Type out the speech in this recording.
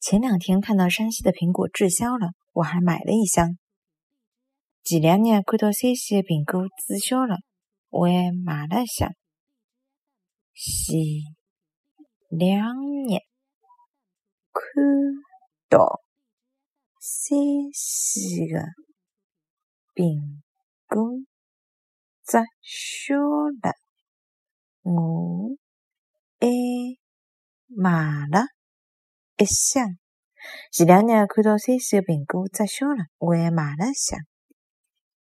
前两天看到山西的苹果滞销了，我还买了一箱。前两日看到山西的苹果滞销了，我还买了一箱。前两日看到山西的苹果滞销了，我还买了一箱。前两日看到山西的苹果滞销了，我还买了箱。